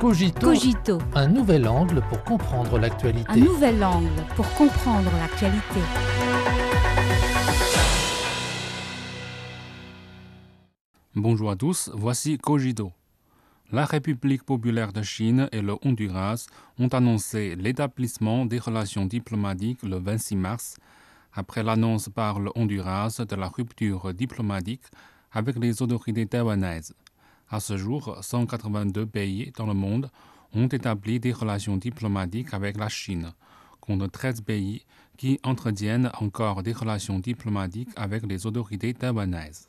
Cogito, Cogito, un nouvel angle pour comprendre l'actualité. un nouvel angle pour comprendre l'actualité. Bonjour à tous, voici Cogito. La République populaire de Chine et le Honduras ont annoncé l'établissement des relations diplomatiques le 26 mars, après l'annonce par le Honduras de la rupture diplomatique avec les autorités taïwanaises. À ce jour, 182 pays dans le monde ont établi des relations diplomatiques avec la Chine, contre 13 pays qui entretiennent encore des relations diplomatiques avec les autorités taïwanaises.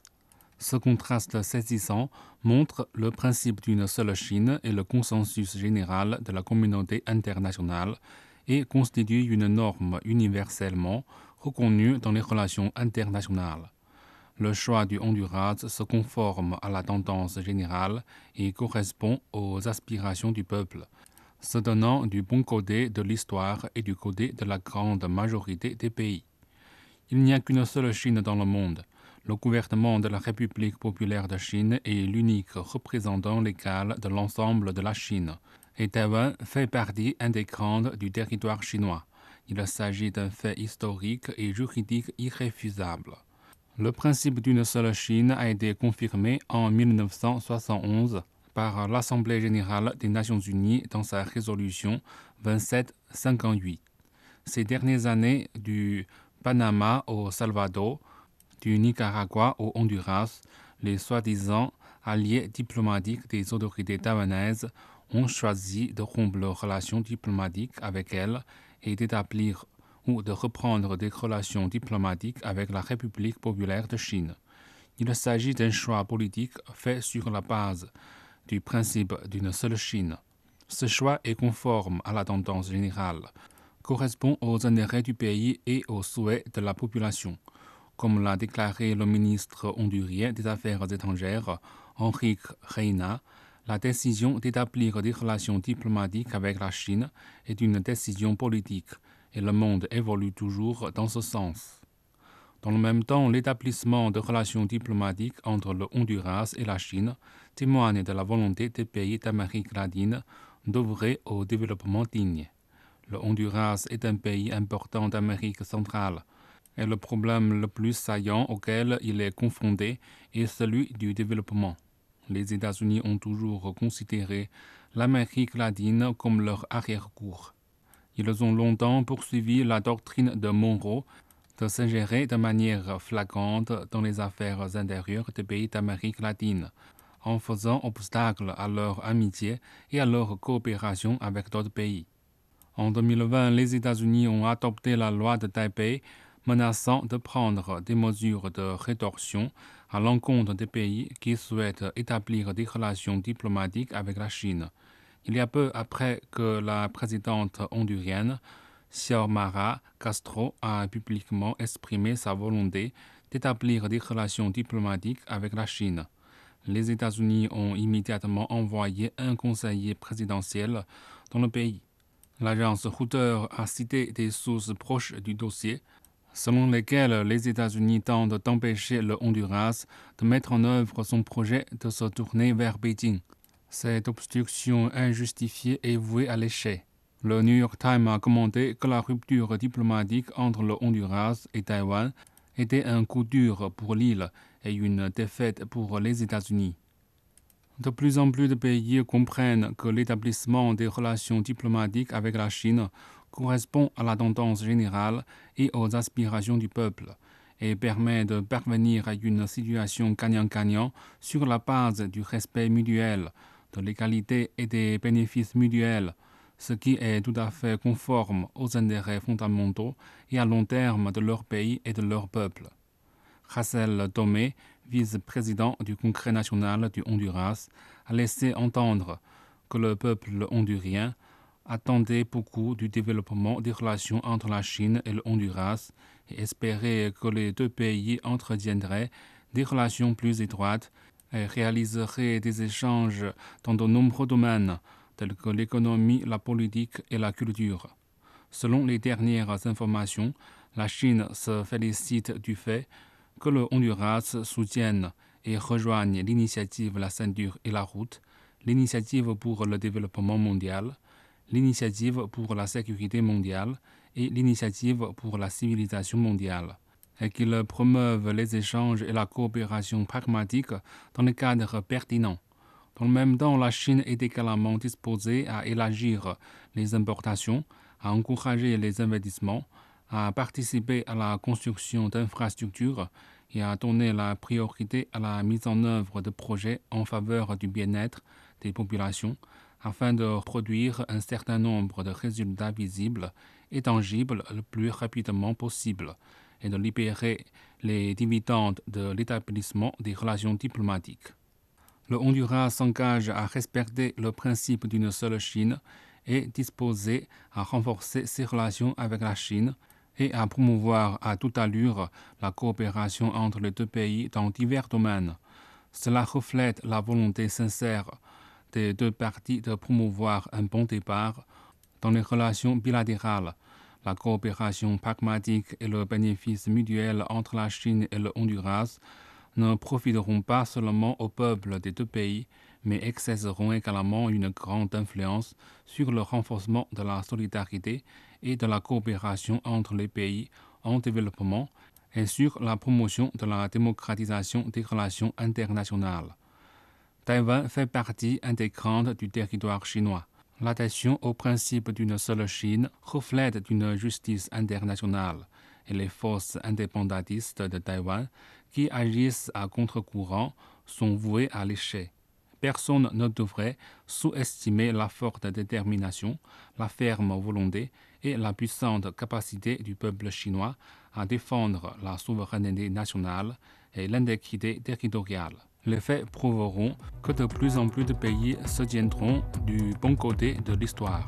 Ce contraste saisissant montre le principe d'une seule Chine et le consensus général de la communauté internationale et constitue une norme universellement reconnue dans les relations internationales. Le choix du Honduras se conforme à la tendance générale et correspond aux aspirations du peuple, se donnant du bon côté de l'histoire et du côté de la grande majorité des pays. Il n'y a qu'une seule Chine dans le monde. Le gouvernement de la République populaire de Chine est l'unique représentant légal de l'ensemble de la Chine, et Taïwan fait partie intégrante du territoire chinois. Il s'agit d'un fait historique et juridique irréfusable. Le principe d'une seule Chine a été confirmé en 1971 par l'Assemblée générale des Nations unies dans sa résolution 2758. Ces dernières années, du Panama au Salvador, du Nicaragua au Honduras, les soi-disant alliés diplomatiques des autorités taïwanaises ont choisi de rompre leurs relations diplomatiques avec elles et d'établir ou de reprendre des relations diplomatiques avec la République populaire de Chine. Il s'agit d'un choix politique fait sur la base du principe d'une seule Chine. Ce choix est conforme à la tendance générale, correspond aux intérêts du pays et aux souhaits de la population comme l'a déclaré le ministre hondurien des Affaires étrangères, Enrique Reina, la décision d'établir des relations diplomatiques avec la Chine est une décision politique et le monde évolue toujours dans ce sens. Dans le même temps, l'établissement de relations diplomatiques entre le Honduras et la Chine témoigne de la volonté des pays d'Amérique latine d'ouvrir au développement digne. Le Honduras est un pays important d'Amérique centrale et le problème le plus saillant auquel il est confronté est celui du développement. Les États-Unis ont toujours considéré l'Amérique latine comme leur arrière-cour. Ils ont longtemps poursuivi la doctrine de Monroe de s'ingérer de manière flagrante dans les affaires intérieures des pays d'Amérique latine, en faisant obstacle à leur amitié et à leur coopération avec d'autres pays. En 2020, les États-Unis ont adopté la loi de Taipei menaçant de prendre des mesures de rétorsion à l'encontre des pays qui souhaitent établir des relations diplomatiques avec la Chine. Il y a peu après que la présidente hondurienne Xiomara Castro a publiquement exprimé sa volonté d'établir des relations diplomatiques avec la Chine. Les États-Unis ont immédiatement envoyé un conseiller présidentiel dans le pays. L'agence Reuters a cité des sources proches du dossier selon lesquels les États-Unis tentent d'empêcher le Honduras de mettre en œuvre son projet de se tourner vers Beijing. Cette obstruction injustifiée est vouée à l'échec. Le New York Times a commenté que la rupture diplomatique entre le Honduras et Taïwan était un coup dur pour l'île et une défaite pour les États-Unis. De plus en plus de pays comprennent que l'établissement des relations diplomatiques avec la Chine correspond à la tendance générale et aux aspirations du peuple et permet de parvenir à une situation gagnant-gagnant sur la base du respect mutuel, l'égalité et des bénéfices mutuels, ce qui est tout à fait conforme aux intérêts fondamentaux et à long terme de leur pays et de leur peuple. Hassel Tomé, vice-président du Congrès national du Honduras, a laissé entendre que le peuple hondurien attendait beaucoup du développement des relations entre la Chine et le Honduras et espérait que les deux pays entretiendraient des relations plus étroites et réaliseraient des échanges dans de nombreux domaines tels que l'économie, la politique et la culture. Selon les dernières informations, la Chine se félicite du fait que le Honduras soutienne et rejoigne l'initiative La ceinture et la route l'initiative pour le développement mondial, l'initiative pour la sécurité mondiale et l'initiative pour la civilisation mondiale, et qu'ils promeuvent les échanges et la coopération pragmatique dans les cadres pertinents. Dans le même temps, la Chine est également disposée à élargir les importations, à encourager les investissements, à participer à la construction d'infrastructures et à donner la priorité à la mise en œuvre de projets en faveur du bien-être des populations afin de produire un certain nombre de résultats visibles et tangibles le plus rapidement possible et de libérer les dividendes de l'établissement des relations diplomatiques. Le Honduras s'engage à respecter le principe d'une seule Chine et disposé à renforcer ses relations avec la Chine et à promouvoir à toute allure la coopération entre les deux pays dans divers domaines. Cela reflète la volonté sincère des deux parties de promouvoir un bon départ dans les relations bilatérales. La coopération pragmatique et le bénéfice mutuel entre la Chine et le Honduras ne profiteront pas seulement au peuple des deux pays, mais exerceront également une grande influence sur le renforcement de la solidarité et de la coopération entre les pays en développement et sur la promotion de la démocratisation des relations internationales. Taïwan fait partie intégrante du territoire chinois. L'adhésion au principe d'une seule Chine reflète une justice internationale et les forces indépendantistes de Taïwan qui agissent à contre-courant sont vouées à l'échec. Personne ne devrait sous-estimer la forte détermination, la ferme volonté et la puissante capacité du peuple chinois à défendre la souveraineté nationale et l'intégrité territoriale. Les faits prouveront que de plus en plus de pays se tiendront du bon côté de l'histoire.